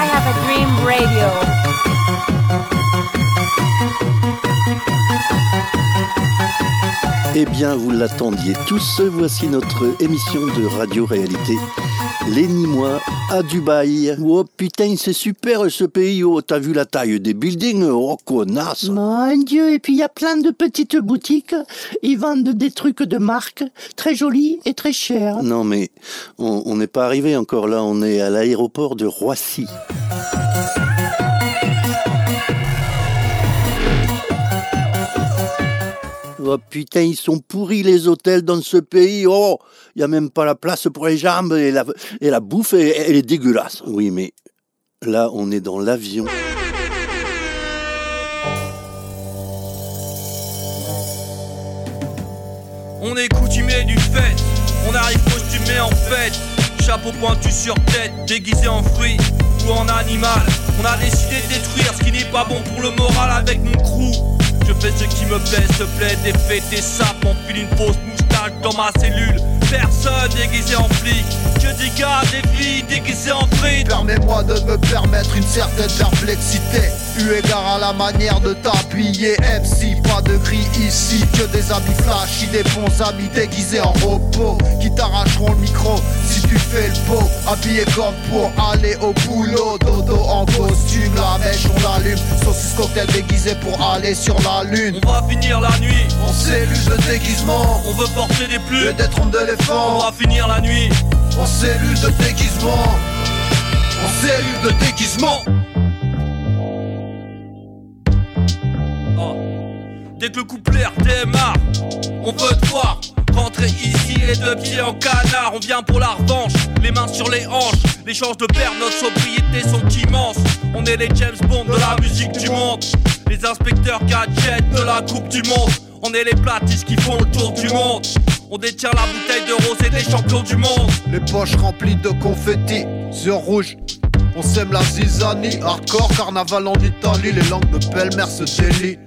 I Have a Dream Radio. Eh bien, vous l'attendiez tous, voici notre émission de radio-réalité. Les Nîmois à Dubaï. Oh putain, c'est super ce pays. Oh, t'as vu la taille des buildings? Oh, connasse Mon Dieu, et puis il y a plein de petites boutiques. Ils vendent des trucs de marque, très jolis et très chers. Non, mais on n'est pas arrivé encore là. On est à l'aéroport de Roissy. Oh putain, ils sont pourris les hôtels dans ce pays. Oh, il n'y a même pas la place pour les jambes et la, et la bouffe, elle est dégueulasse. Oui, mais là, on est dans l'avion. On est coutumé du fait, on arrive costumé en fête. Chapeau pointu sur tête, déguisé en fruit ou en animal. On a décidé de détruire ce qui n'est pas bon pour le moral avec mon crew. Je fais ce qui me plaît, se plaît, des fêtes, des sapes, une fausse dans ma cellule. Personne déguisé en flic, que des gars, des filles déguisées en frites. Permets-moi de me permettre une certaine perplexité. Eu égard à la manière de t'appuyer, MC, pas de gris ici, que des habits flashy, des bons amis déguisés en repos, qui t'arracheront le micro si tu fais le pot. Habillé comme pour aller au boulot, dodo en costume, la mèche on l'allume, saucisse cocktail déguisé pour aller sur la lune. On va finir la nuit en cellule de déguisement. On veut porter des plumes et d'être homme d'éléphant. On va finir la nuit en cellule de déguisement. En cellule de déguisement. Oh. Dès que le couplet démarre, on peut te voir. Rentrer ici les deux pieds en canard, on vient pour la revanche, les mains sur les hanches, les chances de perdre notre sobriété sont immenses. On est les James Bond de la musique du monde, les inspecteurs gadgets de la Coupe du Monde. On est les platistes qui font le tour du monde. On détient la bouteille de rose et des champions du monde. Les poches remplies de confettis, yeux rouges. On sème la zizanie, hardcore, carnaval en Italie, les langues de belle-mère se délient.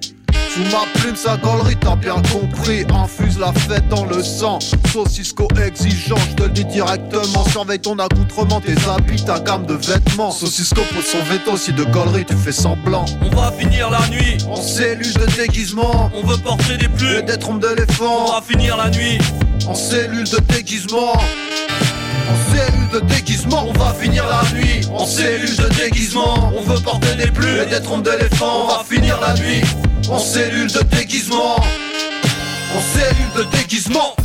Sous ma plume, sa galerie, t'as bien compris. Infuse la fête dans le sang. Saucisco exigeant, je te le dis directement. Surveille ton accoutrement, tes habits, ta gamme de vêtements. Saucisco pose son veto, si de galerie tu fais semblant. On va finir la nuit en cellule de déguisement. On veut porter des plumes et d'être homme d'éléphant. On va finir la nuit en cellule de déguisement. En cellule de déguisement, on va finir la nuit. En cellule de déguisement, on veut porter des plumes et d'être homme d'éléphant. On va finir la nuit en cellule de déguisement. En cellule de déguisement.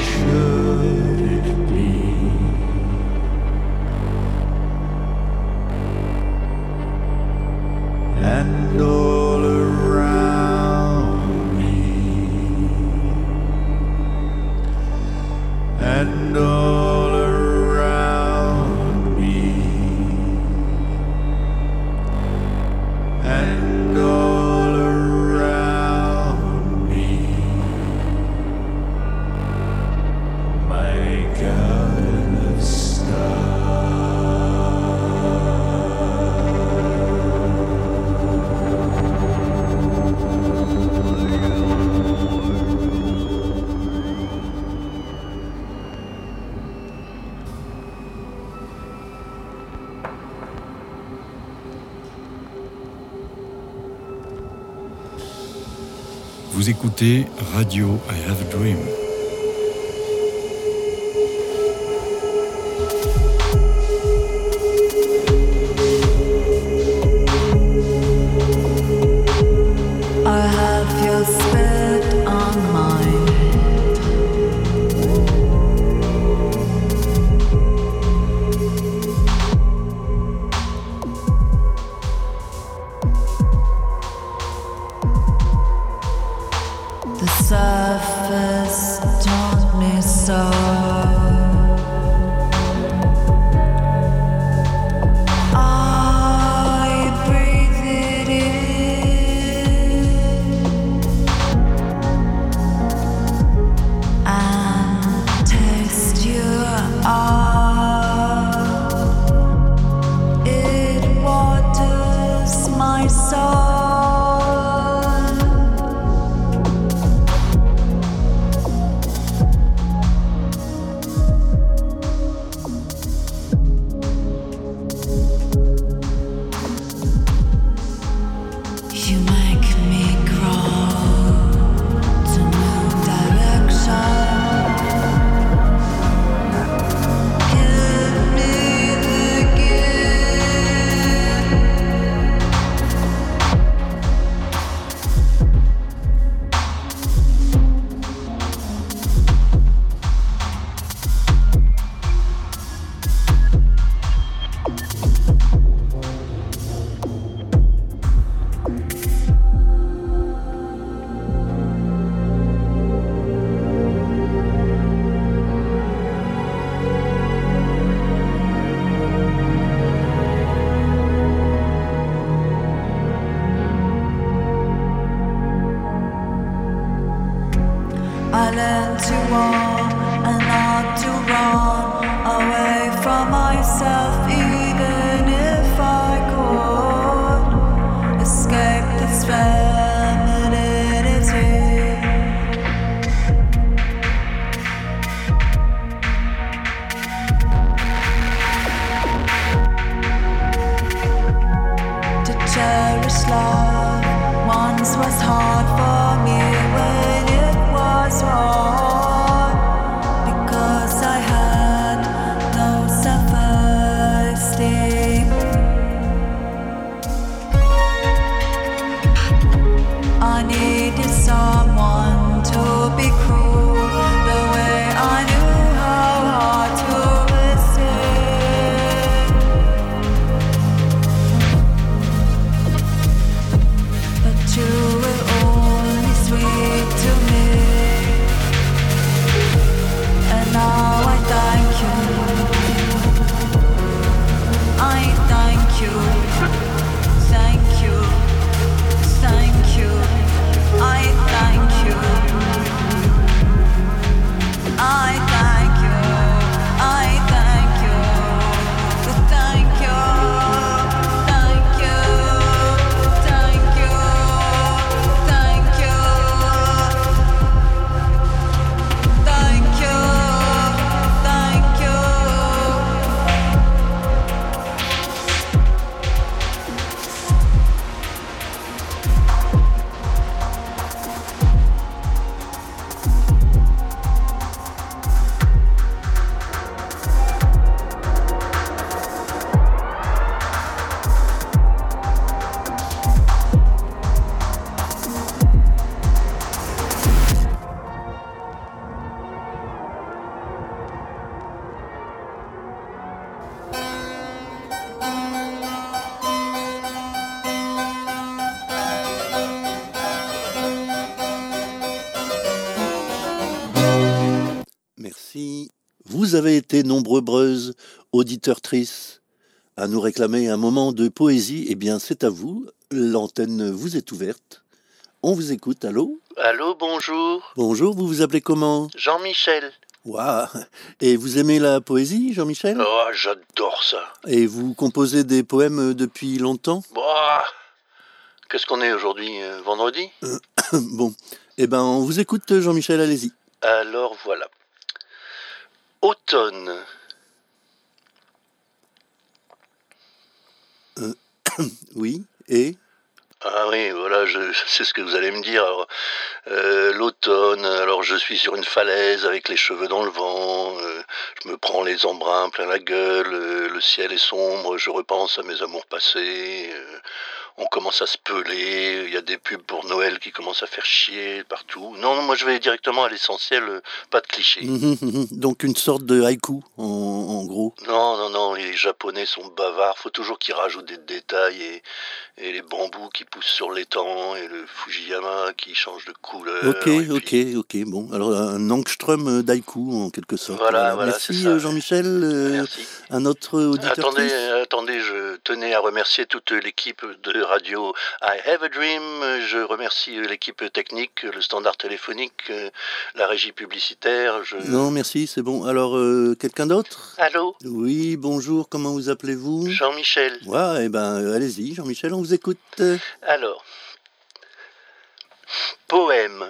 should. Vous écoutez Radio I Have a Dream. love once was hard for me when it was wrong. Merci. Vous avez été nombreuses auditeurs-trices à nous réclamer un moment de poésie. Eh bien, c'est à vous. L'antenne vous est ouverte. On vous écoute. Allô? Allô, bonjour. Bonjour, vous vous appelez comment? Jean-Michel. Waouh Et vous aimez la poésie, Jean-Michel? Oh, j'adore ça. Et vous composez des poèmes depuis longtemps? Bah, Qu'est-ce qu'on est aujourd'hui euh, Vendredi? Bon, eh ben, on vous écoute, Jean-Michel, allez-y. Alors voilà. Automne. Oui, et Ah oui, voilà, je, c'est ce que vous allez me dire. Alors, euh, L'automne, alors je suis sur une falaise avec les cheveux dans le vent, euh, je me prends les embruns plein la gueule, euh, le ciel est sombre, je repense à mes amours passés, euh, on commence à se peler, il y a des pubs pour Noël qui commencent à faire chier partout. Non, moi je vais directement à l'essentiel, euh, pas de clichés. Donc une sorte de haïku, en, en gros. Non, non, non, les Japonais sont bavards, faut toujours qu'ils rajoutent des détails et, et les bambous qui poussent sur l'étang et le Fujiyama qui change de couleur. Ok, puis- ok, ok. Bon, alors un angstrom d'haïku en quelque sorte. Voilà, voilà, Merci euh, Jean-Michel. Euh, un autre auditeur. Attendez, euh, attendez, je tenais à remercier toute l'équipe de radio I Have a Dream. Je remercie l'équipe technique, le standard téléphonique, euh, la régie publicitaire. Je... Non, merci, c'est bon. Alors, euh, quelqu'un d'autre? Allô, Oui, bonjour, comment vous appelez-vous? Jean-Michel. Ouais, eh ben, euh, allez-y, Jean-Michel, on vous écoute. Alors, poème.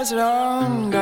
Has long gone, mm.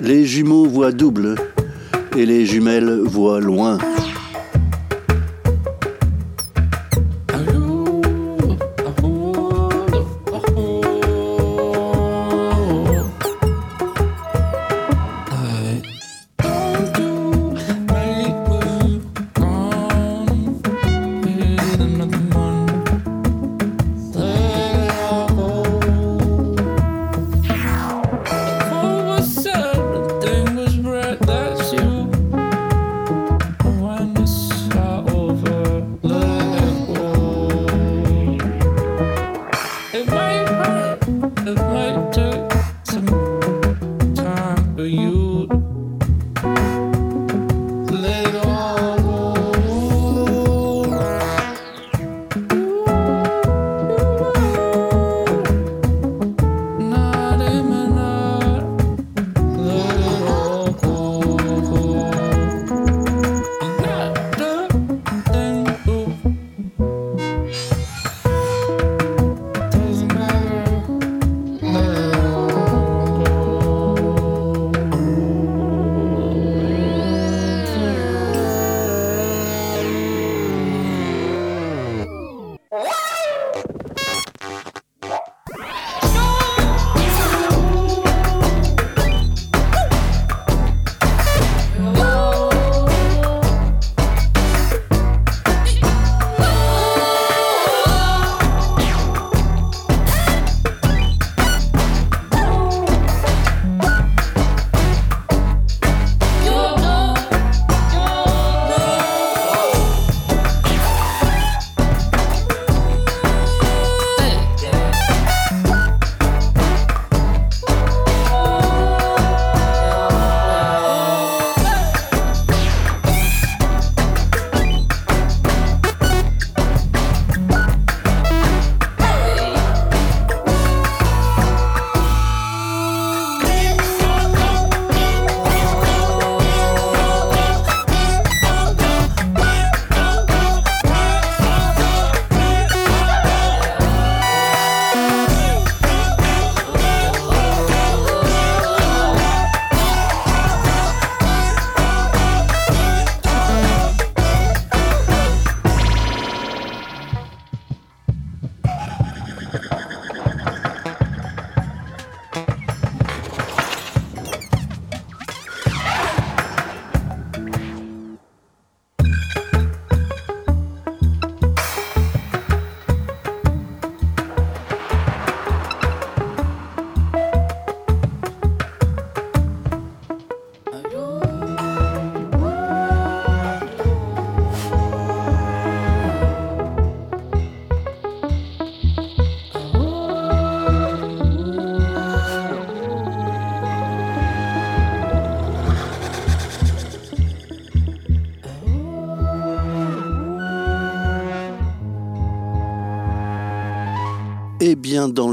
Les jumeaux voient double et les jumelles voient loin.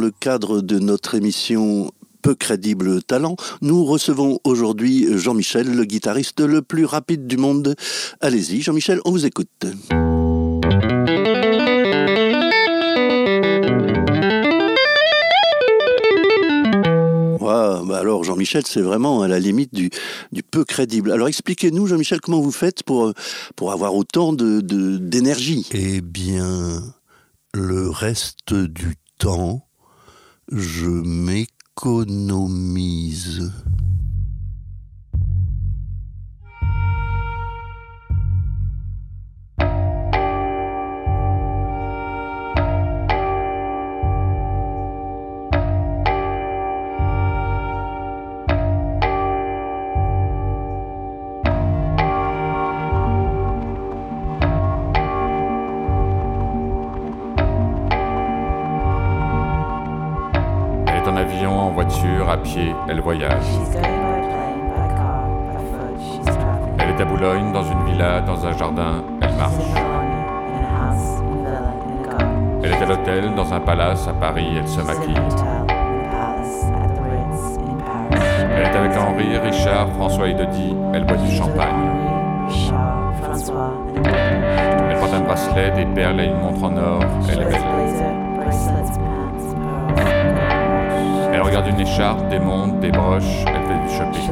Le cadre de notre émission peu crédible talent, nous recevons aujourd'hui Jean-Michel, le guitariste le plus rapide du monde. Allez-y, Jean-Michel, on vous écoute. Bah alors Jean-Michel, c'est vraiment à la limite du, peu crédible. Alors expliquez-nous, Jean-Michel, comment vous faites pour, pour avoir autant de- d'énergie? Eh bien, le reste du temps, je m'économise. Voiture, à pied, elle voyage. Elle est à Boulogne, dans une villa, dans un jardin, elle marche. Elle est à l'hôtel, dans un palace, à Paris, elle se maquille. Elle est avec Henri, Richard, François et Dodi, elle boit du champagne. Elle porte un bracelet, des perles et une montre en or, elle est belle. Une écharpe, des montres, des broches, elle fait du shopping.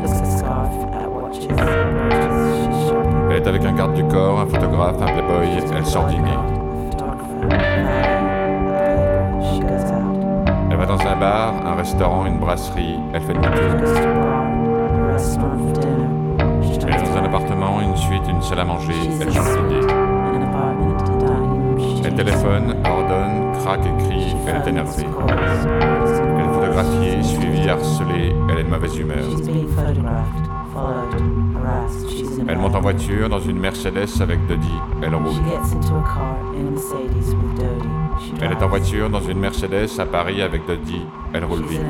Elle est avec un garde du corps, un photographe, un playboy, elle sort dîner. Elle va dans un bar, un restaurant, une brasserie, elle fait demi-tour. Goes to a bar, a restaurant for dinner. She Elle est dans un appartement, une suite, une salle à manger, elle change d'idée. Elle téléphone, ordonne, craque, écrit, elle est énervée. Elle est photographiée, suivie, harcelée, elle est de mauvaise humeur. Elle monte en voiture dans une Mercedes avec Dodie, elle roule. Elle est en voiture dans une Mercedes à Paris avec Dodie, elle roule vite.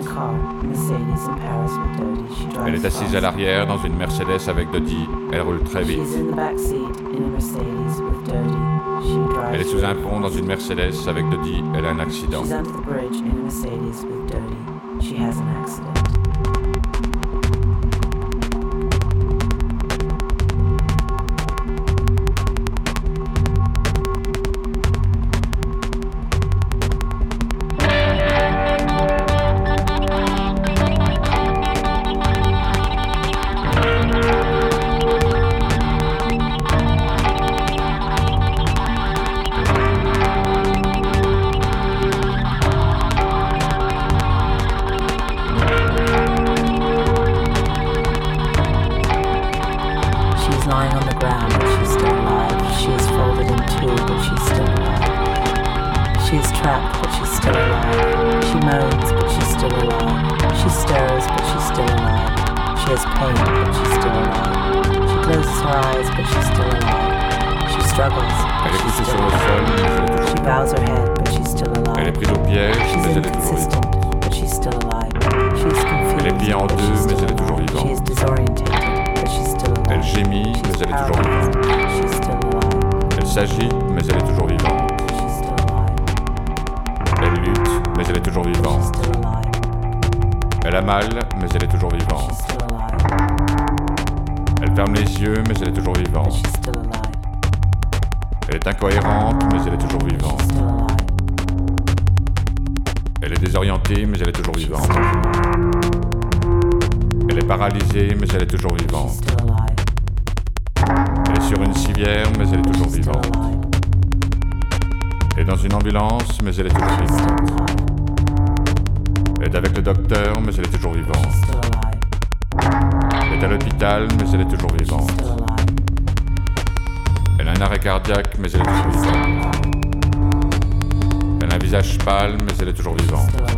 Elle est assise à l'arrière dans une Mercedes avec Dodie, elle roule très vite. Elle est sous un pont dans une Mercedes avec Dodie, elle a un accident. Paralysée, mais elle est toujours vivante. Elle est sur une civière, mais elle est toujours vivante. Elle est dans une ambulance, mais elle est toujours vivante. Elle est avec le docteur, mais elle est toujours vivante. Elle est à l'hôpital, mais elle est toujours vivante. Elle a un arrêt cardiaque, mais elle est toujours vivante. Elle a un visage pâle, mais elle est toujours vivante.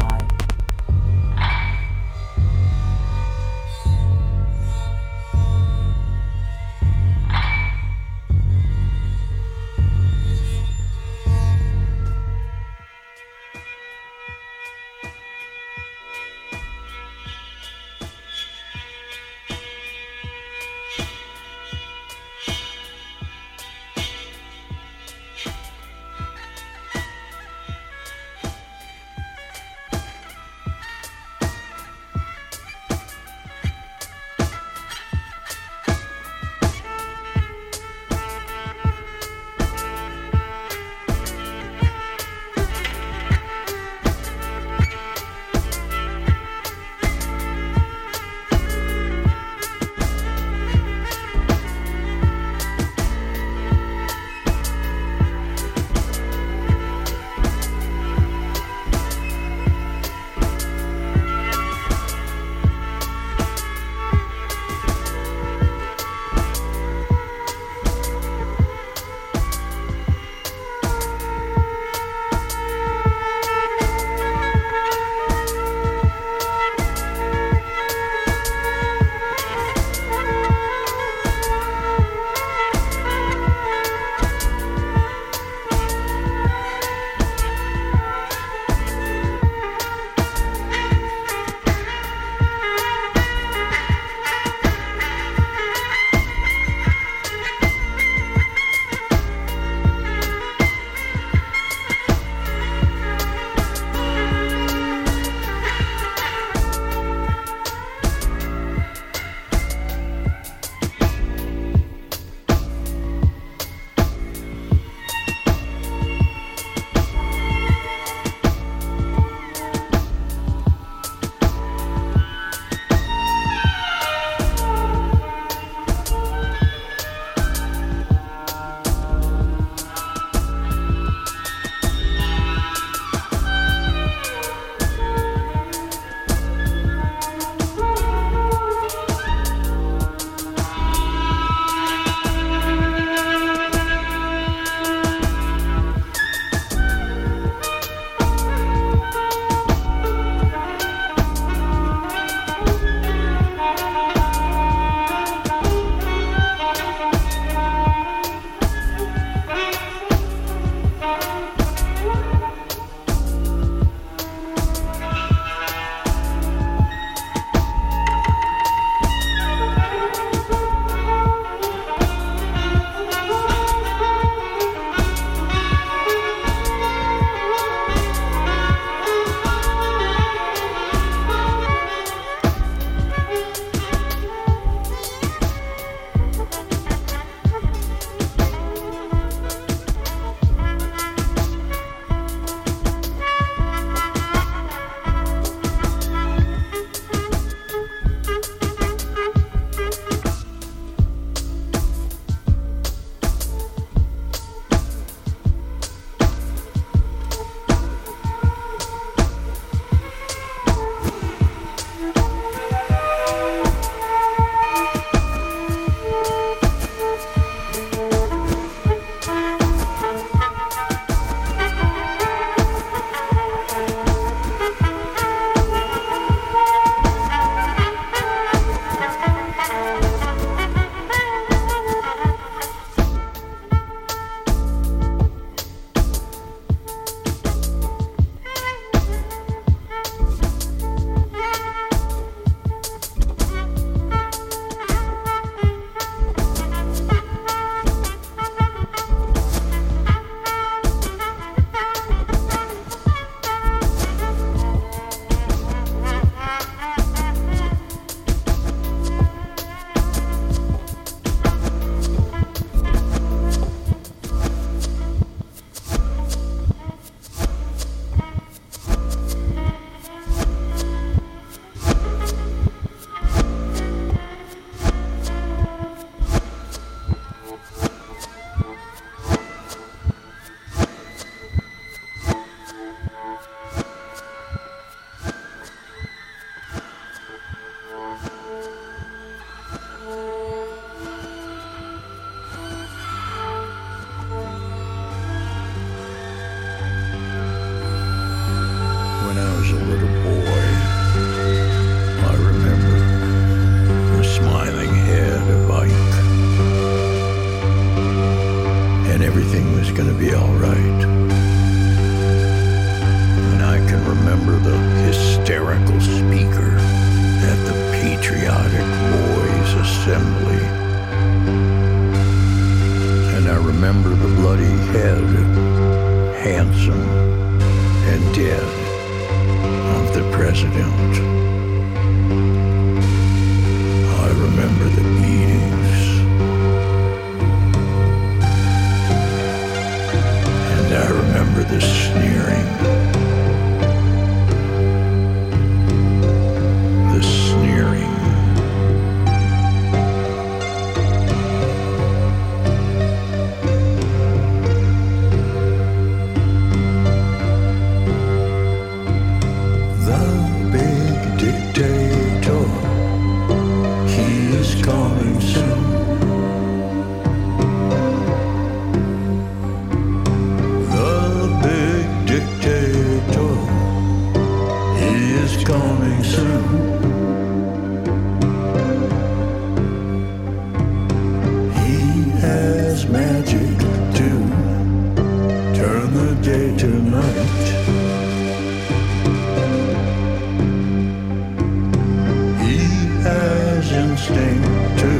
To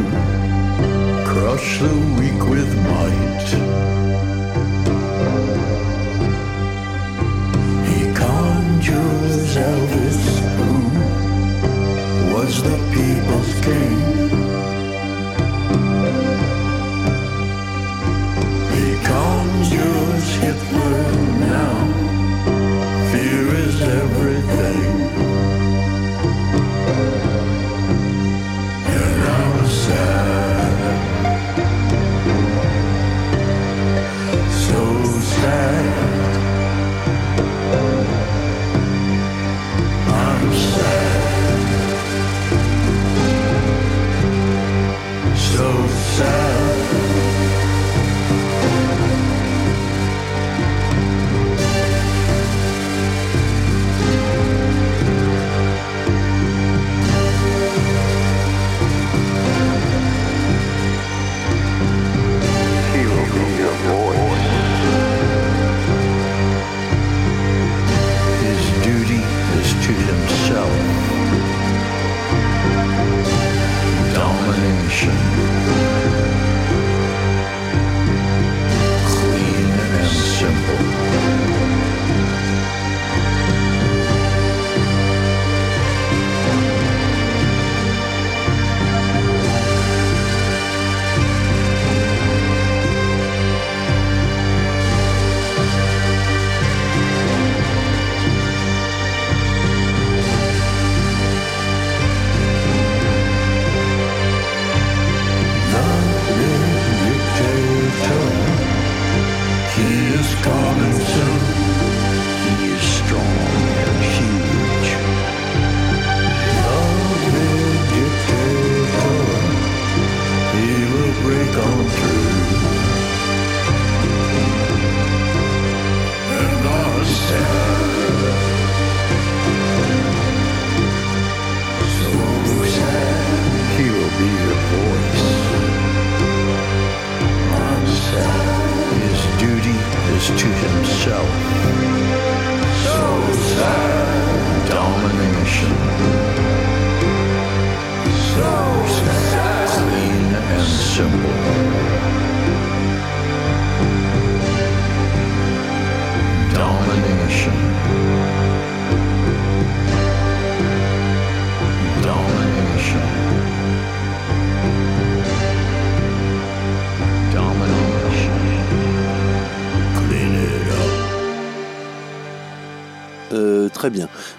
crush the weak with might.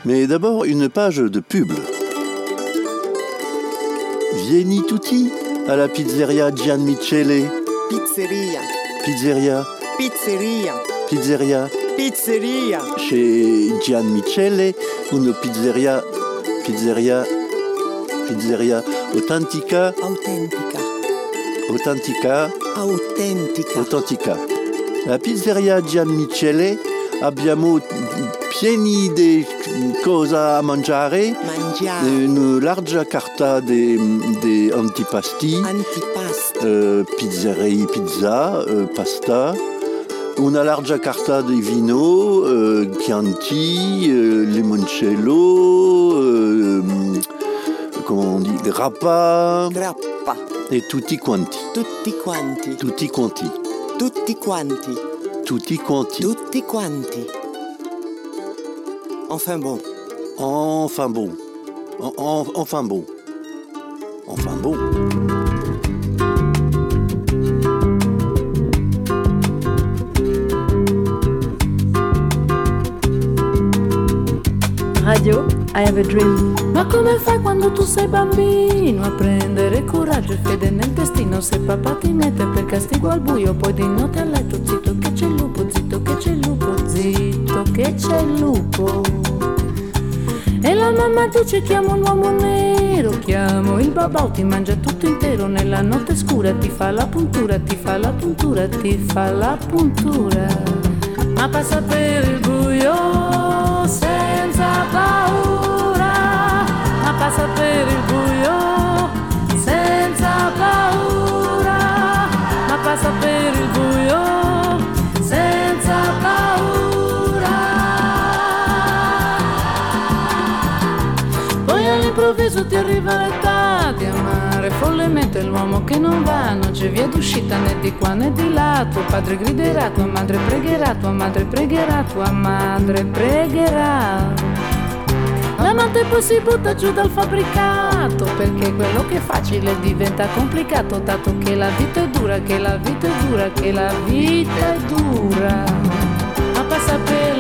Mais d'abord, une page de pub. Vieni tutti à la pizzeria Gian Michele. Pizzeria, Pizzeria, pizzeria, pizzeria. pizzeria. Chez Gian Michele, une pizzeria, pizzeria, pizzeria authentica, Autentica, authentica, autentica. authentica. La pizzeria Gian Michele abbiamo pieni di cosa a mangiare, Mangiare. una larga carta di, di antipasti, Antipasti. eh, pizzerei, pizza, eh, pasta, una larga carta di vino, eh, Chianti, limoncello, comment on dit Grappa Grappa. et tutti quanti. Tutti quanti. Tutti quanti. Tutti quanti. Tutti quanti. Tutti quanti. Enfin bon. Enfin bon. En- en- enfin bon. Enfin bon. Radio, I have a dream. Ma come fai quando tu sei bambino a prendere coraggio e fede nel destino? Se papà ti mette per castigo al buio, poi di notte a letto zitto che c'è il lupo, zitto che c'è il lupo, zitto che c'è il lupo. E la mamma dice chiamo un uomo nero, chiamo il babà, ti mangia tutto intero nella notte scura, ti fa la puntura, ti fa la puntura, ti fa la puntura. Ma passa per il buio senza paura, ma passa per il arriva l'età di amare follemente l'uomo che non va, non c'è via d'uscita né di qua né di là. Tuo padre griderà, tua madre pregherà, tua madre pregherà, tua madre pregherà. L'amante poi si butta giù dal fabbricato perché quello che è facile diventa complicato dato che la vita è dura, che la vita è dura, che la vita è dura. Ma passa per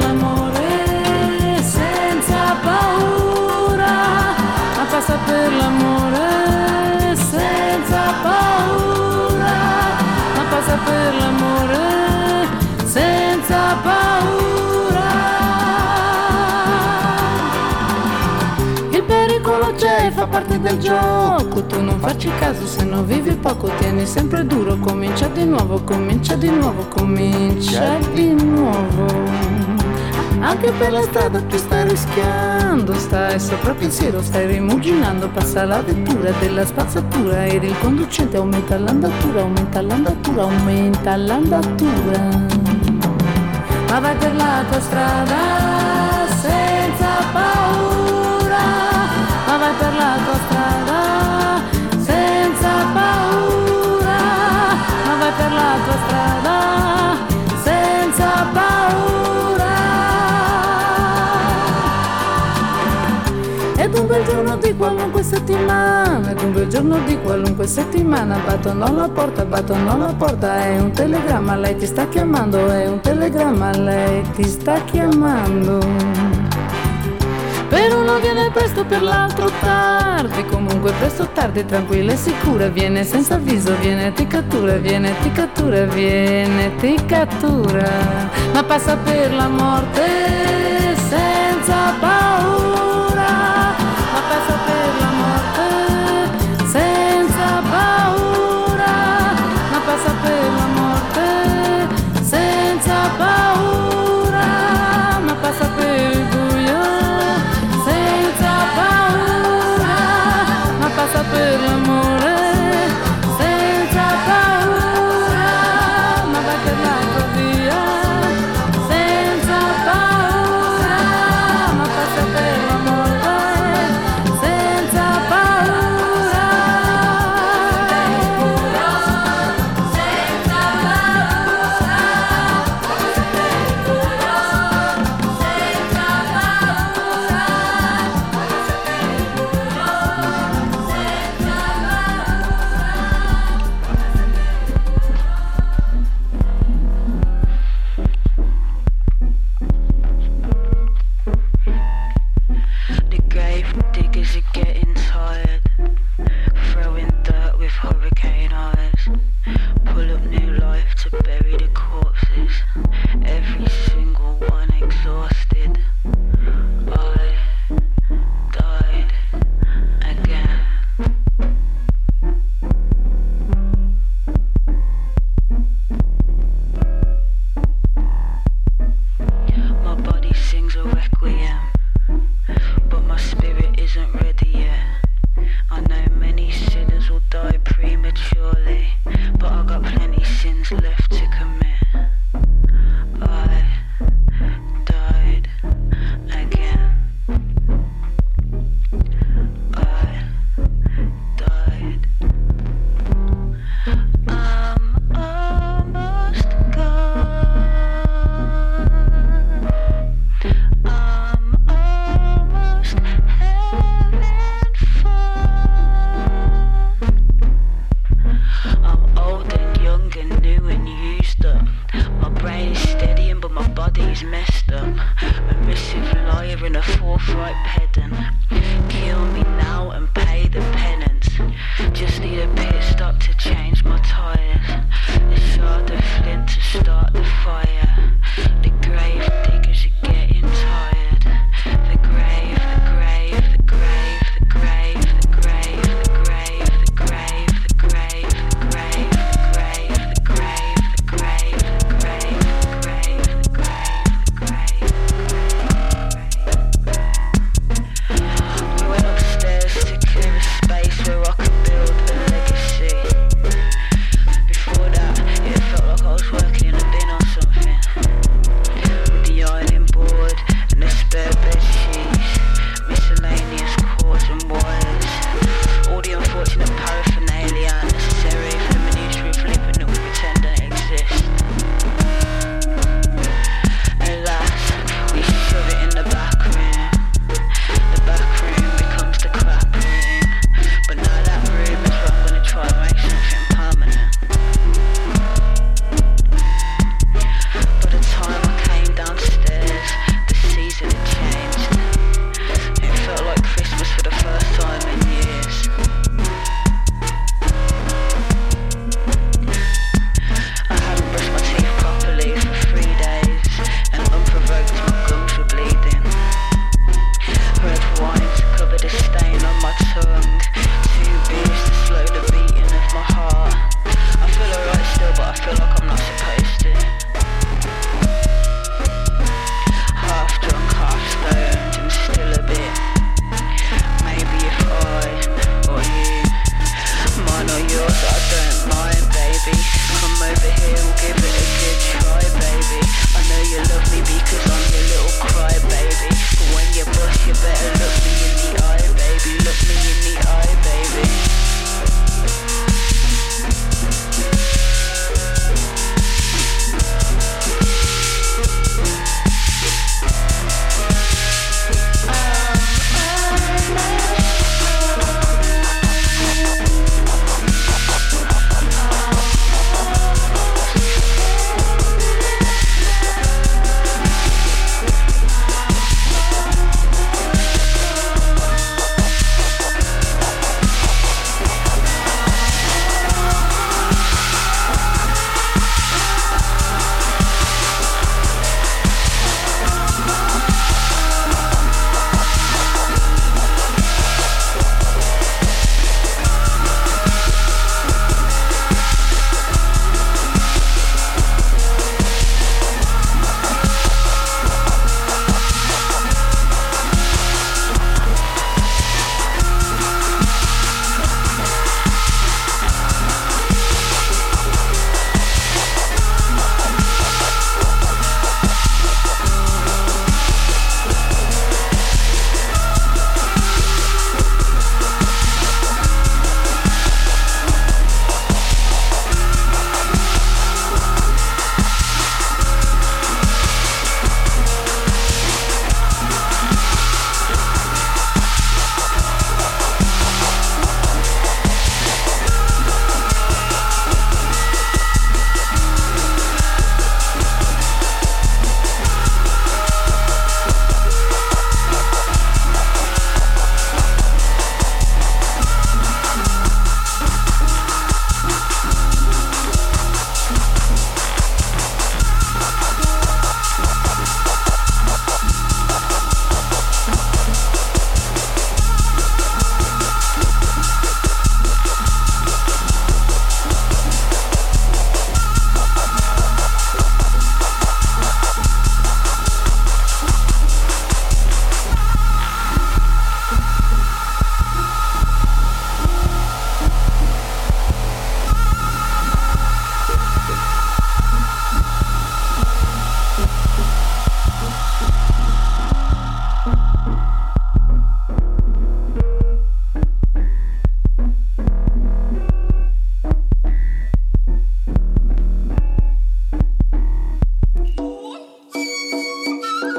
passa per l'amore senza paura, ma passa per l'amore senza paura. Il pericolo c'è, fa parte del gioco, tu non farci caso se non vivi poco, tieni sempre duro, comincia di nuovo, comincia di nuovo, comincia di nuovo. Anche per la strada tu stai rischiando, stai sopra pensiero, stai rimuginando, passa la vettura della spazzatura ed il conducente aumenta l'andatura, aumenta l'andatura, aumenta l'andatura. Ma vai per la tua strada qualunque settimana, bel giorno di qualunque settimana, battono alla porta, battono alla porta, è un telegramma, lei ti sta chiamando, è un telegramma, lei ti sta chiamando. Per uno viene presto, per l'altro tardi, comunque presto tardi, tranquilla e sicura, viene senza avviso, viene ti cattura, viene ti cattura, viene ti cattura, ma passa per la morte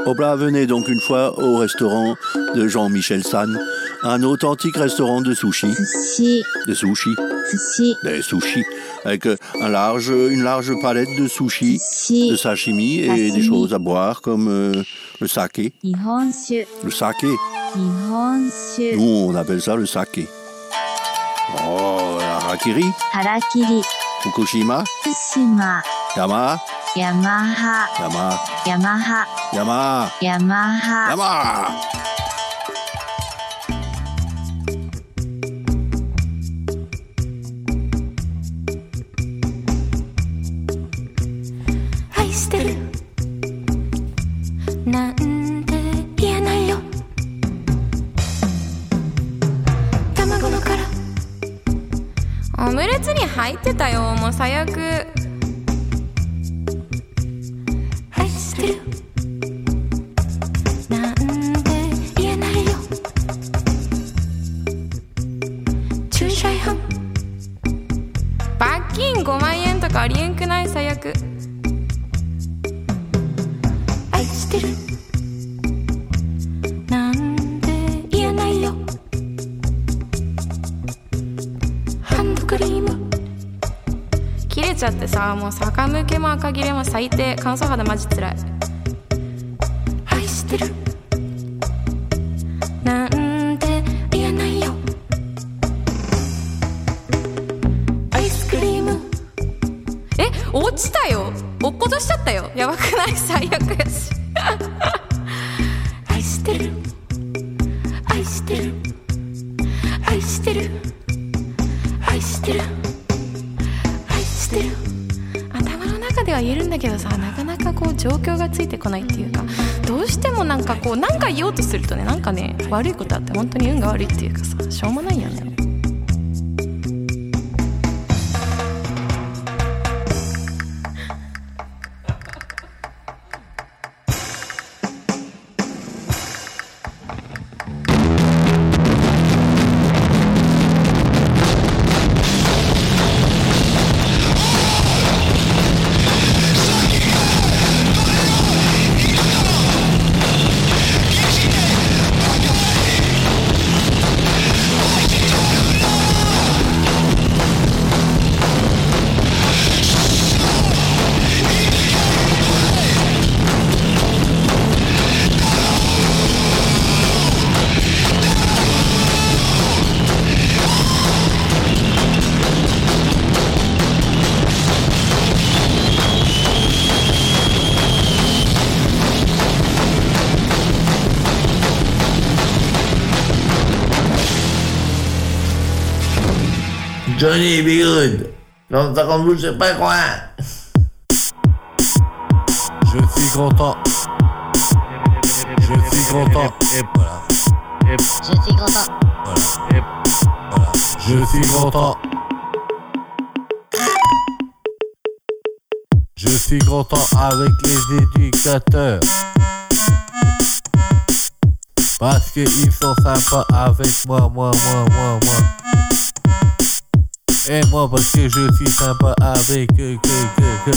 Oprah venez donc une fois au restaurant de Jean-Michel San, un authentique restaurant de sushi. Sushi. De sushi. Sushi. Des sushis. Avec euh, un large, une large palette de sushi. de sashimi et des choses à boire comme euh, le saké. Le saké. Nous, on appelle ça le saké. Oh, harakiri. Harakiri. Fukushima. Fukushima. Yama. Fukushima, 福島 Yama, ヤマハ Yama, ヤマハ Yama, ヤマハ Yama. 愛 も赤切れも最低。乾燥肌マジつらい。愛してる。なんて言えないよ。アイスクリーム。え落ちたよ。落っことしちゃったよ。やばくない？最悪やし。言えるんだけどさなかなかこう状況がついてこないっていうかどうしてもなんかこう何か言おうとするとねなんかね悪いことあって本当に運が悪いっていうかさしょうもないよね。Johnny Bigoud, dans ta bouche, c'est pas quoi Je suis content. Je suis content. Et voilà. Je suis content. Voilà. Je suis content. Je suis content avec les éducateurs. Parce qu'ils sont sympas avec moi, moi, moi, moi, moi. Et moi parce que je suis sympa avec que, que, que.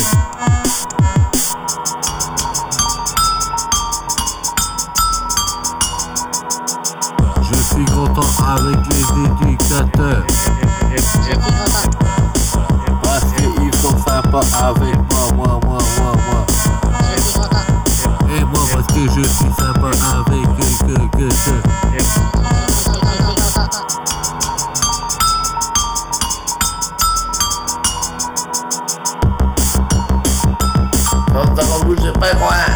Je suis content avec les éducateurs. Parce qu'ils sont sympas avec moi, moi, moi, moi, moi. Et moi parce que je suis sympa avec eux, que, que, que. Bouche, c'est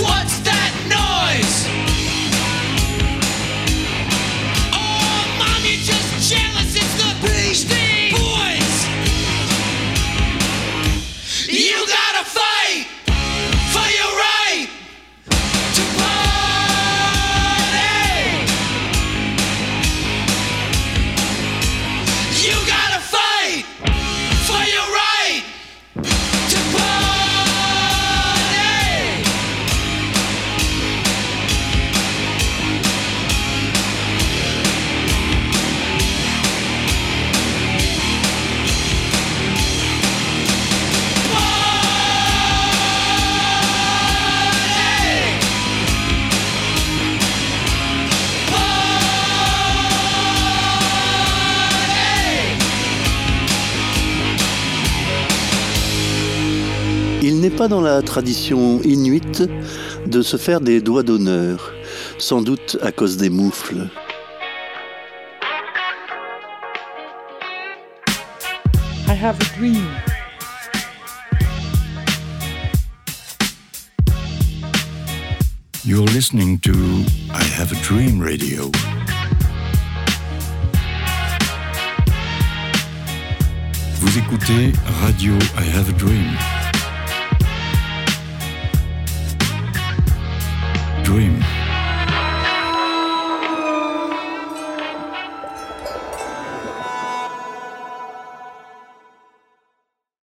What's pas dans la tradition inuite de se faire des doigts d'honneur, sans doute à cause des moufles. I have a dream. You're listening to I Have a Dream Radio. Vous écoutez Radio I Have a Dream. dream.